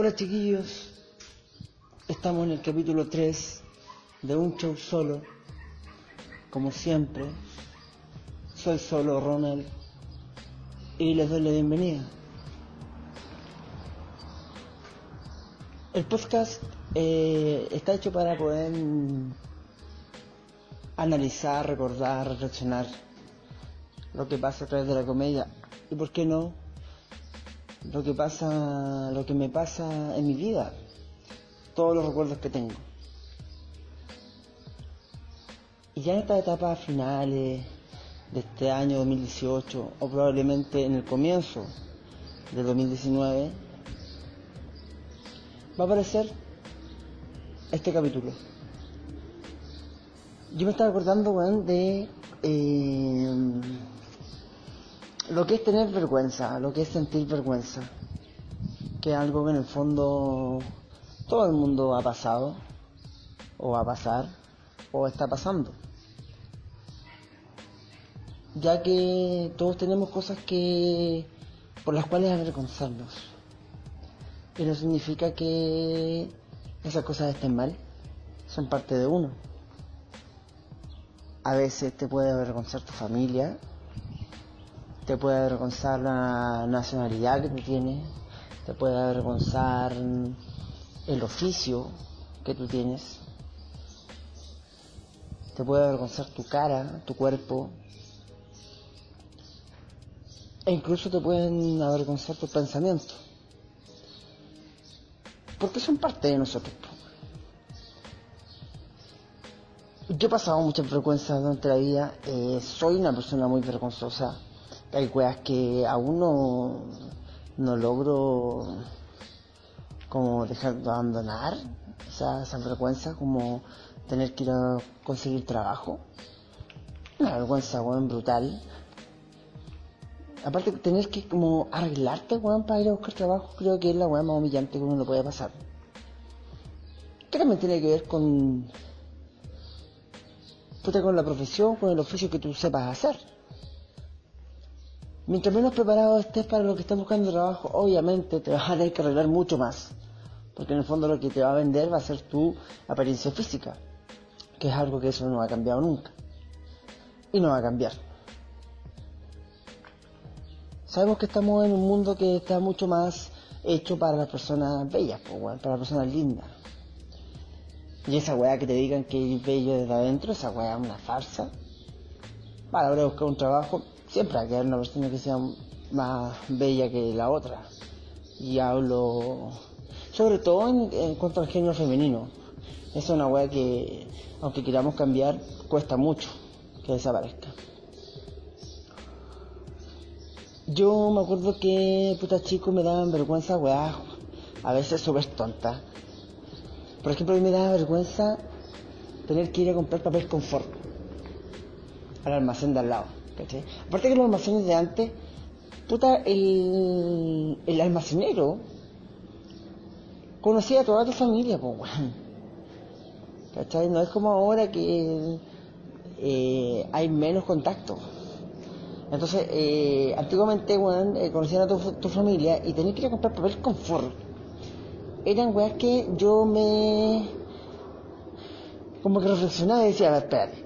Hola chiquillos, estamos en el capítulo 3 de Un Show Solo. Como siempre, soy solo Ronald y les doy la bienvenida. El podcast eh, está hecho para poder analizar, recordar, reflexionar lo que pasa a través de la comedia y, por qué no, lo que pasa, lo que me pasa en mi vida, todos los recuerdos que tengo. Y ya en estas etapas finales de este año 2018, o probablemente en el comienzo de 2019, va a aparecer este capítulo. Yo me estaba acordando, weón, de eh, lo que es tener vergüenza, lo que es sentir vergüenza, que es algo que en el fondo todo el mundo ha pasado, o va a pasar, o está pasando. Ya que todos tenemos cosas que por las cuales avergonzarnos. Y no significa que esas cosas estén mal, son parte de uno. A veces te puede avergonzar tu familia, te puede avergonzar la nacionalidad que tú tienes, te puede avergonzar el oficio que tú tienes, te puede avergonzar tu cara, tu cuerpo, e incluso te pueden avergonzar tus pensamientos, porque son parte de nosotros. Yo he pasado muchas vergüenzas durante la vida, eh, soy una persona muy vergonzosa hay weas que aún no, no logro como dejar de abandonar esa, esa vergüenza como tener que ir a conseguir trabajo. Una vergüenza weón brutal. Aparte tener que como arreglarte weón para ir a buscar trabajo creo que es la weá más humillante que uno lo puede pasar. Que también tiene que ver con con la profesión con el oficio que tú sepas hacer Mientras menos preparado estés para lo que estás buscando trabajo, obviamente te vas a tener que arreglar mucho más. Porque en el fondo lo que te va a vender va a ser tu apariencia física. Que es algo que eso no ha cambiado nunca. Y no va a cambiar. Sabemos que estamos en un mundo que está mucho más hecho para las personas bellas, para las personas lindas. Y esa weá que te digan que es bello desde adentro, esa weá es una farsa. Para ahora buscar un trabajo, siempre hay que haber una persona que sea más bella que la otra. Y hablo sobre todo en, cuanto al género femenino. Es una weá que, aunque queramos cambiar, cuesta mucho que desaparezca. Yo me acuerdo que puta chicos me daban vergüenza weá, a veces súper tonta. Por ejemplo, a mí me daba vergüenza tener que ir a comprar papel confort al almacén de al lado Aparte que los almacenes de antes, puta, el, el almacenero conocía a toda tu familia, pues, ¿Cachai? No es como ahora que eh, hay menos contacto. Entonces, eh, antiguamente, weón, eh, conocían a tu, familia y tenías que ir a comprar papel confort. Eran weas que yo me. como que reflexionaba y decía, a ver, espérate.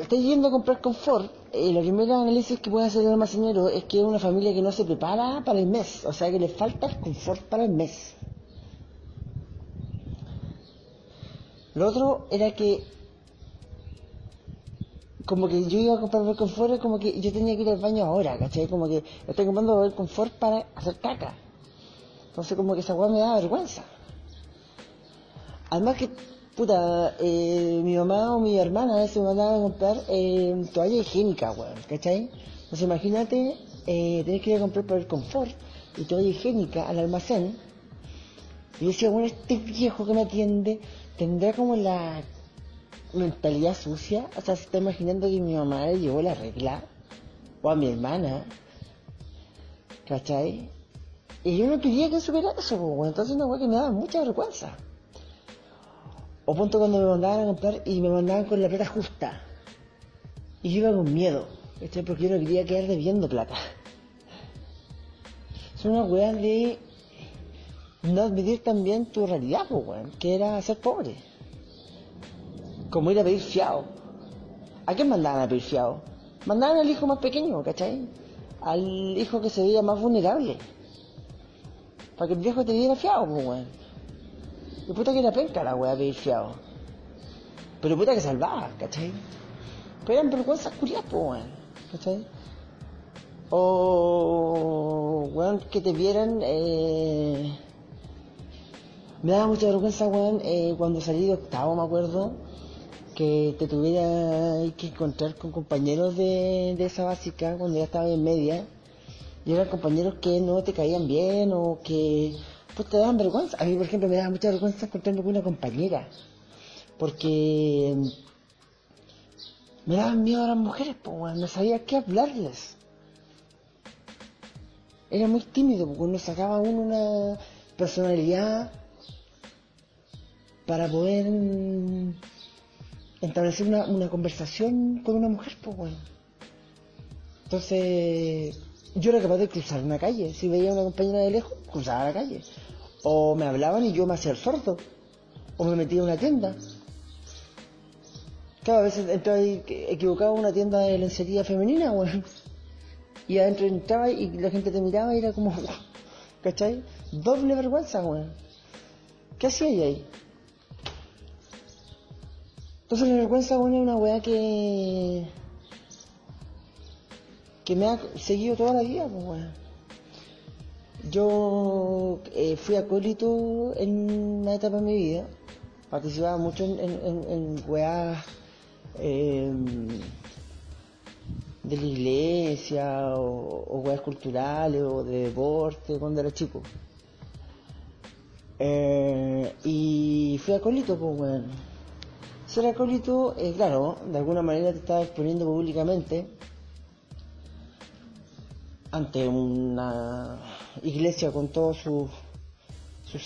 Estoy yendo a comprar confort eh, primer análisis que puede hacer el almacenero es que es una familia que no se prepara para el mes, o sea que le falta el confort para el mes. Lo otro era que, como que yo iba a comprar el confort, como que yo tenía que ir al baño ahora, ¿cachai? Como que estoy comprando el confort para hacer caca. Entonces, como que esa weá me da vergüenza. Además que puta, eh, mi mamá o mi hermana me mandaban a comprar eh, toalla higiénica, weón, ¿cachai? Entonces imagínate, eh, tenés que ir a comprar por el confort y toalla higiénica al almacén. Y yo decía, bueno, este viejo que me atiende tendrá como la mentalidad sucia. O sea, se está imaginando que mi mamá le llevó la regla. O a mi hermana. ¿Cachai? Y yo no quería que supiera eso, weón. Entonces una weón que me daba mucha vergüenza. O punto cuando me mandaban a comprar y me mandaban con la plata justa. Y yo iba con miedo, porque yo no quería quedar debiendo plata. Son unas weas de no admitir también tu realidad, pues, weón, que era ser pobre. Como ir a pedir fiado. ¿A quién mandaban a pedir fiado? Mandaban al hijo más pequeño, ¿cachai? Al hijo que se veía más vulnerable. Para que el viejo te diera fiado, pues, weón. Y puta que era penca la weá pedir fiado. Pero puta que salvaba, ¿cachai? Pero eran vergüenzas curiosas, pues, weón. ¿Cachai? O, weón, que te vieran, eh... Me daba mucha vergüenza, weón, eh, cuando salí de octavo, me acuerdo, que te tuviera que encontrar con compañeros de, de esa básica cuando ya estaba en media. Y eran compañeros que no te caían bien o que pues te daban vergüenza. A mí, por ejemplo, me daba mucha vergüenza encontrarme con una compañera. Porque me daban miedo a las mujeres, pues. No sabía qué hablarles. Era muy tímido, porque uno sacaba uno una personalidad para poder establecer una, una conversación con una mujer, pues, bueno. Entonces, yo era capaz de cruzar una calle. Si veía a una compañera de lejos, cruzaba la calle. O me hablaban y yo me hacía el sordo. O me metía en una tienda. Claro, a veces entraba equivocado en una tienda de lencería femenina, bueno. Y adentro entraba y la gente te miraba y era como, ¿cachai? Doble vergüenza, weón. ¿Qué hacía ahí? Entonces la vergüenza, weón, es una weá que... que me ha seguido toda la vida, pues, weón. Yo eh, fui acólito en una etapa de mi vida. Participaba mucho en, en, weas eh, de la iglesia o, o weas culturales o de deporte cuando era chico. Eh, y fui acólito, pues weón. Ser acólito, eh, claro, de alguna manera te estaba exponiendo públicamente ante una iglesia con todos sus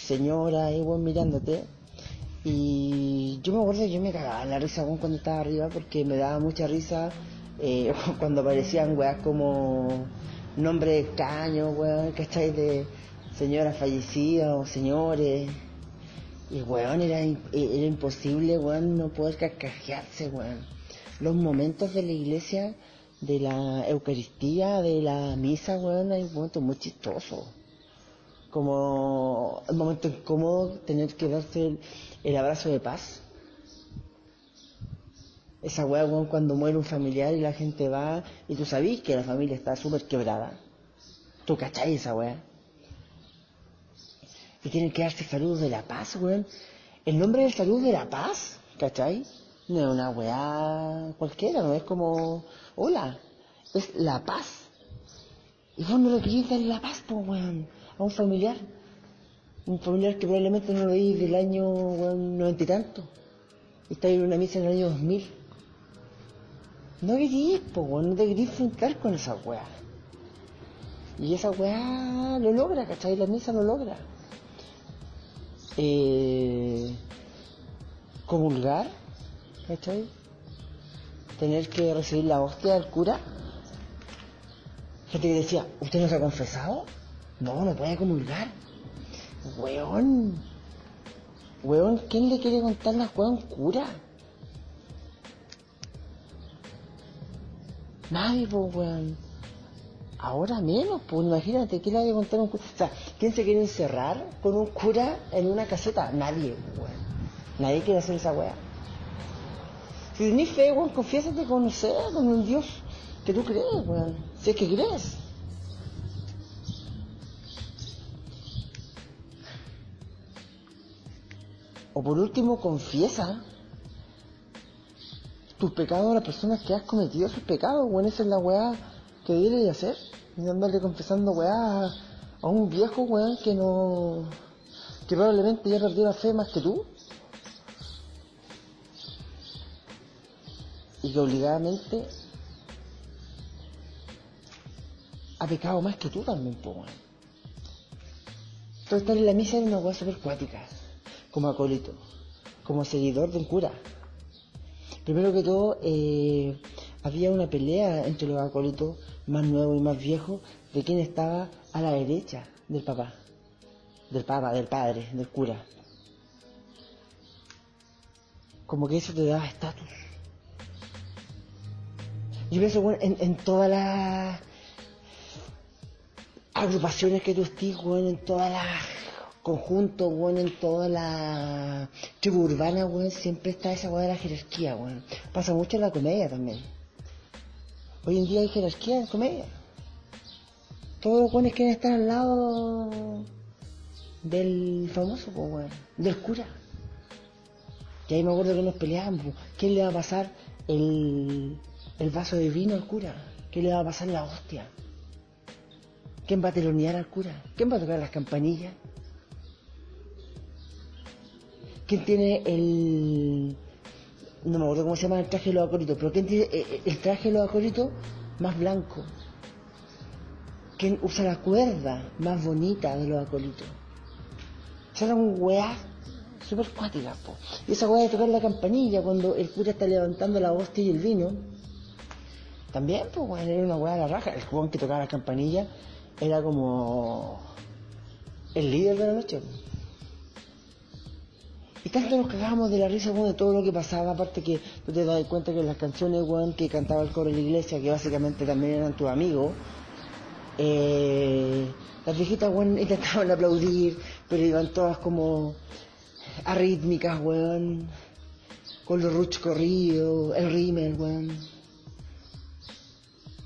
señoras y weón mirándote. Y yo me acuerdo que yo me cagaba la risa cuando estaba arriba porque me daba mucha risa eh, cuando aparecían weas como nombres extraños, weón, ¿cachai? De señoras fallecidas o señores. Y weón, era, era imposible, weón, no poder carcajearse, weón. Los momentos de la iglesia, de la Eucaristía, de la misa, weón, hay momentos muy chistosos. Como el momento incómodo tener que darse el, abrazo de paz. Esa weá, weón, cuando muere un familiar y la gente va y tú sabís que la familia está súper quebrada. Tú cachai esa weá. Y tienen que darse saludos de la paz, weón. El nombre del salud de la paz, ¿cachai? No es una weá cualquiera, no es como, hola, es la paz. Y vos no le querías dar la paz, pues, weón, a un familiar. Un familiar que probablemente no lo veis del año, weón, noventa y tanto. Está en una misa en el año 2000. No querías, pues, weón, no te querías enfrentar con esa weá. Y esa weá lo logra, ¿cachai? La misa lo logra. Eh, comulgar, ¿cachai? Tener que recibir la hostia del cura. Gente que decía, ¿usted no se ha confesado? No, no puede comulgar. Weón. Weón, ¿quién le quiere contar las weón cura? Nadie, pues, weón. Ahora menos, pues imagínate, ¿quién le va a contar un cura? O sea, ¿quién se quiere encerrar con un cura en una caseta? Nadie, weón. Nadie quiere hacer esa weá. Si tenés fe, weón, confiésate con, no con un Dios que tú crees, weón. Si es que crees. O por último, confiesa tus pecados a las personas que has cometido sus pecados, weón. Esa es la weá que debes hacer. Y andarle confesando weá a un viejo, weón, que no. que probablemente ya perdió la fe más que tú. Y que obligadamente ha pecado más que tú también, weón. Entonces estar en la misa era una weá super cuática, como acólito, como seguidor de un cura. Primero que todo, eh, había una pelea entre los acólitos más nuevos y más viejos de quién estaba a la derecha del papá. del papa, del padre, del cura. Como que eso te da estatus. Yo pienso bueno, en, en todas las agrupaciones que tú estés, bueno, en todas las conjuntos, bueno, en toda la tribu urbana, bueno, siempre está esa weá de la jerarquía, bueno. Pasa mucho en la comedia también. Hoy en día hay jerarquía en comedia. Todos los buenos quieren estar al lado del famoso, pues, del cura. Y ahí me acuerdo que nos peleábamos. ¿Quién le va a pasar el, el vaso de vino al cura? ¿Quién le va a pasar la hostia? ¿Quién va a telonear al cura? ¿Quién va a tocar las campanillas? ¿Quién tiene el... No me acuerdo cómo se llama el traje de los acólitos, pero ¿quién tiene eh, el traje de los acólitos más blanco? ¿Quién usa la cuerda más bonita de los acólitos? Era un weá súper cuática, po. Y esa weá de tocar la campanilla cuando el cura está levantando la hostia y el vino, también, pues, weón, era una weá de la raja. El weón que tocaba la campanilla era como el líder de la noche. Y tanto nos cagábamos de la risa, weón, de todo lo que pasaba, aparte que tú te das cuenta que las canciones, weón, que cantaba el coro de la iglesia, que básicamente también eran tus amigos, eh, las viejitas, weón, intentaban aplaudir, pero iban todas como arrítmicas, weón, con los ruch corridos, el rímel, weón,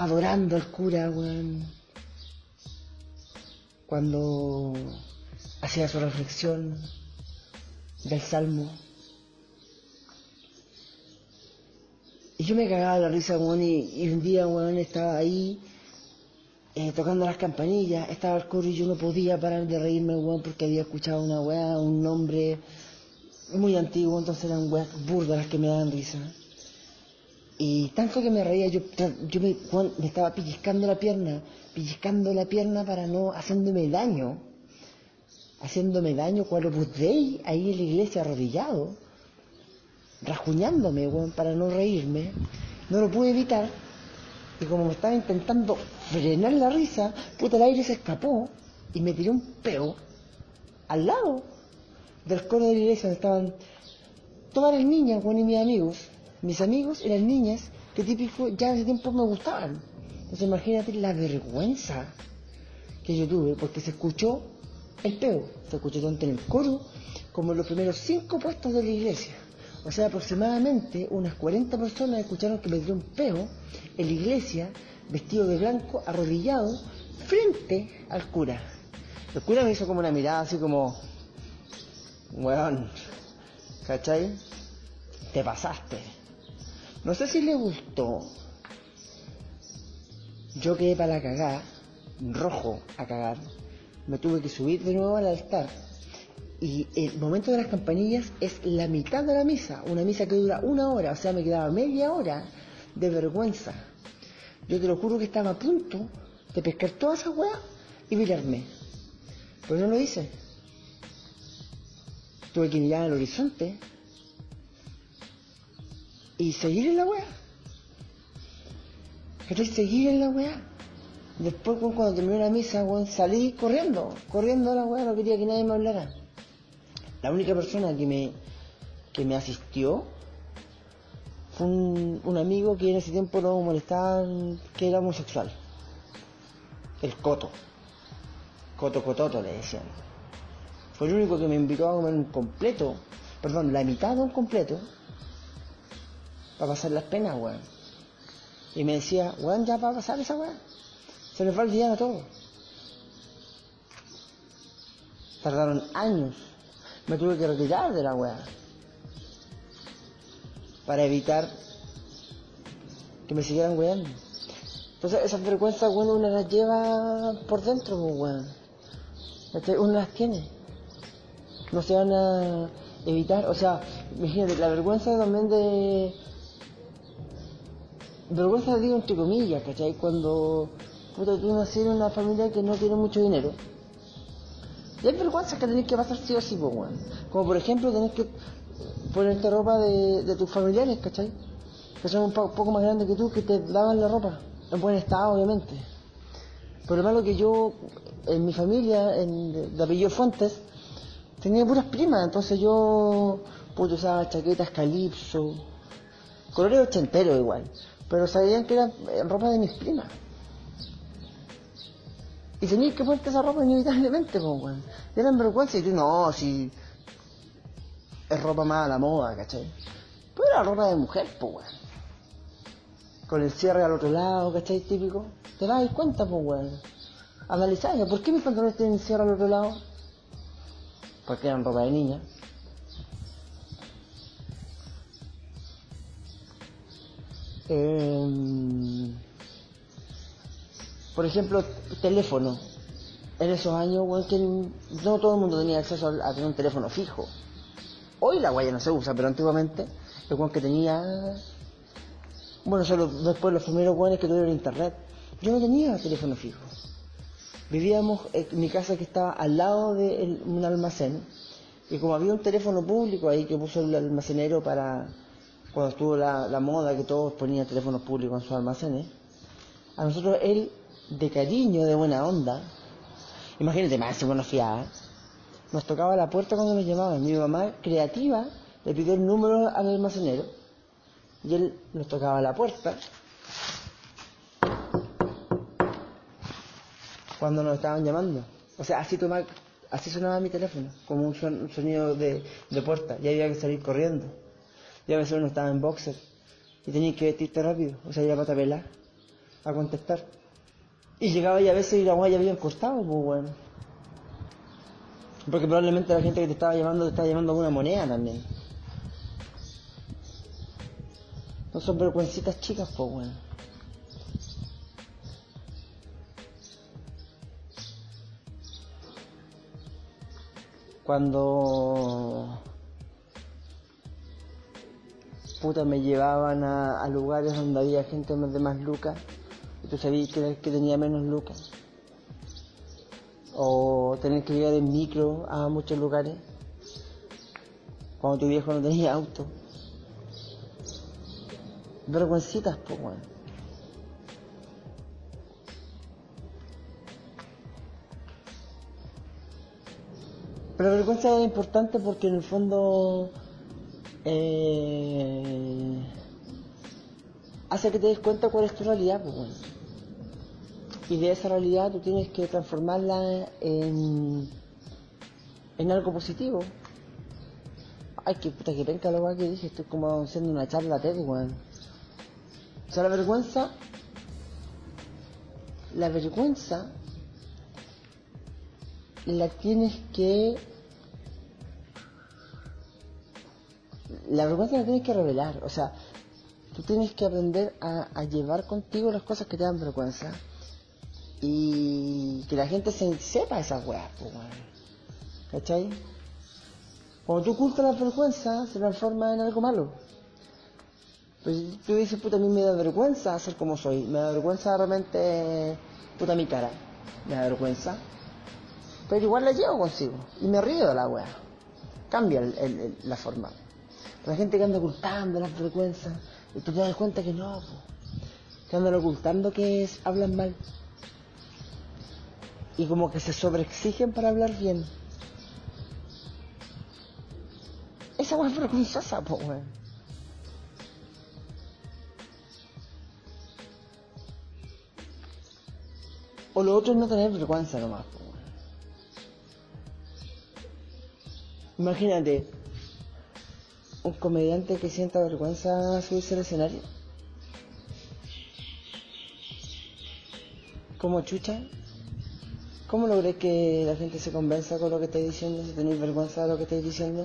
adorando al cura, weón, cuando hacía su reflexión del salmo. Y yo me cagaba la risa, weón, y, un día, weón, estaba ahí eh, tocando las campanillas, estaba el coro y yo no podía parar de reírme, porque había escuchado una weá, un nombre muy antiguo, entonces eran weas burdas las que me daban risa. Y tanto que me reía, yo, yo me, estaba pellizcando la pierna, pellizcando la pierna para no, haciéndome daño, haciéndome daño cuando Dei ahí en la iglesia arrodillado, rajuñándome, weón, para no reírme. No lo pude evitar, y como me estaba intentando frenar la risa, puta, el aire se escapó y me tiré un peo al lado del coro de la iglesia donde estaban todas las niñas, bueno, y mis amigos. Mis amigos eran niñas que típico ya hace tiempo me gustaban. Entonces imagínate la vergüenza que yo tuve porque se escuchó el peo. Se escuchó tanto en el coro como en los primeros cinco puestos de la iglesia. O sea, aproximadamente unas 40 personas escucharon que me dio un peo en la iglesia, vestido de blanco, arrodillado, frente al cura. El cura me hizo como una mirada así como, weón, ¿cachai? Te pasaste. No sé si le gustó. Yo quedé para la cagada, rojo a cagar. Me tuve que subir de nuevo al altar y el momento de las campanillas es la mitad de la misa, una misa que dura una hora, o sea, me quedaba media hora de vergüenza. Yo te lo juro que estaba a punto de pescar toda esa weá y virarme. Pero no lo hice. Tuve que mirar al horizonte y seguir en la weá. Quería seguir en la weá. Después, cuando terminé la misa, salí corriendo, corriendo a la weá, no quería que nadie me hablara. La única persona que me, que me asistió fue un, un amigo que en ese tiempo no molestaban que era homosexual. El Coto. Coto Cototo le decían. Fue el único que me invitó a comer un completo, perdón, la mitad de un completo, para pasar las penas, weón. Y me decía, weón, ya para pasar esa weón. Se les va el día a todos. Tardaron años me tuve que retirar de la weá. Para evitar que me siguieran weando. Entonces esas vergüenzas, bueno, uno las lleva por dentro, pues, weón. Uno las tiene. No se van a evitar, o sea, imagínate, la vergüenza también de... Vergüenza digo entre comillas, ¿cachai? Cuando tú nací en una familia que no tiene mucho dinero y hay vergüenzas que tenés que pasar sí o sí, pues, weón. Como por ejemplo, tenés que ponerte ropa de, de tus familiares, ¿cachai? Que son un poco más grandes que tú, que te daban la ropa. En buen estado, obviamente. Pero lo malo que yo, en mi familia, en, de apellido Fuentes, tenía puras primas, entonces yo pude usaba chaquetas calipso, colores ochenteros igual, pero sabían que era eh, ropa de mis primas. Y tenías que ponerte esa ropa inevitablemente, pues, weón. Y eran vergüenza y tú, no, si es ropa más a la moda, ¿cachai? Pero era ropa de mujer, pues, weón. Con el cierre al otro lado, ¿cachai? Típico. Te das cuenta, pues, weón. Analizáis, ¿por qué mis pantalones tienen cierre al otro lado? Porque eran ropa de niña. Eh, por ejemplo, teléfono. En esos años, weón, que no todo el mundo tenía acceso a, tener un teléfono fijo. Hoy la guaya no se usa, pero antiguamente, el weón que tenía. Bueno, solo después los primeros weones que tuvieron internet. Yo no tenía teléfono fijo. Vivíamos en mi casa que estaba al lado de un almacén. Y como había un teléfono público ahí que puso el almacenero para. Cuando estuvo la, la moda que todos ponían teléfonos públicos en sus almacenes. A nosotros él de cariño, de buena onda. Imagínate, más si buena fiada. Nos tocaba la puerta cuando nos llamaban. Mi mamá, creativa, le pidió el número al almacenero y él nos tocaba la puerta. Cuando nos estaban llamando. O sea, así, así sonaba mi teléfono, como un, sonido de, puerta. Y había que salir corriendo. Y a veces uno estaba en boxer y tenía que vestirte rápido. O sea, ir a pata a contestar. Y llegaba y a veces y la ya habían cortado, pues bueno. Porque probablemente la gente que te estaba llamando te estaba llamando una moneda también. No son vergüencitas chicas, pues bueno. Cuando puta me llevaban a, lugares donde había gente de más lucas tú sabías que, que tenía menos lucas. O tener que llegar en micro a muchos lugares. Cuando tu viejo no tenía auto. Vergüencitas, pues. Pero vergüenza es importante porque en el fondo eh, hace que te des cuenta cuál es tu realidad, pues bueno y de esa realidad tú tienes que transformarla en, en algo positivo. Ay, qué puta que penca lo que dije, estoy como haciendo una charla TED, weón. O sea, la vergüenza, la vergüenza la tienes que la vergüenza la tienes que revelar, o sea, tú tienes que aprender a, llevar contigo las cosas que te dan vergüenza y que la gente se sepa esas weas, pues, ¿cachai? Cuando tú ocultas la vergüenza, se transforma en algo malo. Pues tú dices, puta, a mí me da vergüenza hacer como soy, me da vergüenza realmente, puta, mi cara, me da vergüenza. Pero igual la llevo consigo y me río de la wea. Cambia la forma. La gente que anda ocultando las vergüenzas, y tú te das cuenta que no, que andan ocultando que es, hablan mal y como que se sobreexigen para hablar bien. Esa weá es vergonzosa, po, weón. O lo otro es no tener vergüenza nomás, po. Imagínate, un comediante que sienta vergüenza subirse al escenario. Como chucha, ¿Cómo logré que la gente se convenza con lo que estoy diciendo, si tenéis vergüenza de lo que estoy diciendo?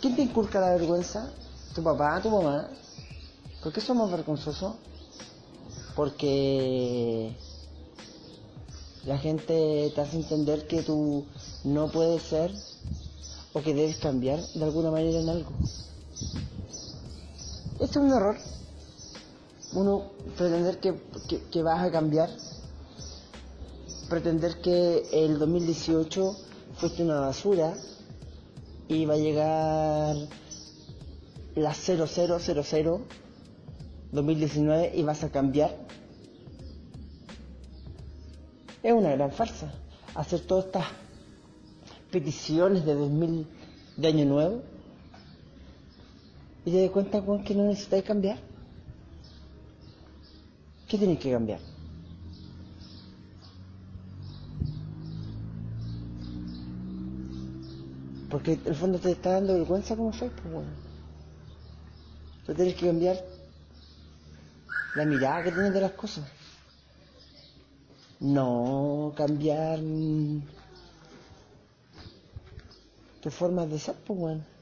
¿Quién te inculca la vergüenza? ¿Tu papá, tu mamá? ¿Por qué somos vergonzosos? Porque la gente te hace entender que tú no puedes ser o que debes cambiar de alguna manera en algo. Esto es un error. Uno pretender que, que, vas a cambiar, pretender que el 2018 fuiste una basura y va a llegar la 0000 2019 y vas a cambiar. Es una gran farsa hacer todas estas peticiones de 2000 de año nuevo y te das cuenta con que no necesitáis cambiar. ¿Qué tienes que cambiar? Porque en el fondo te está dando vergüenza como soy, pues bueno. Tú tienes que cambiar la mirada que tienes de las cosas. No cambiar tu forma de ser, pues bueno.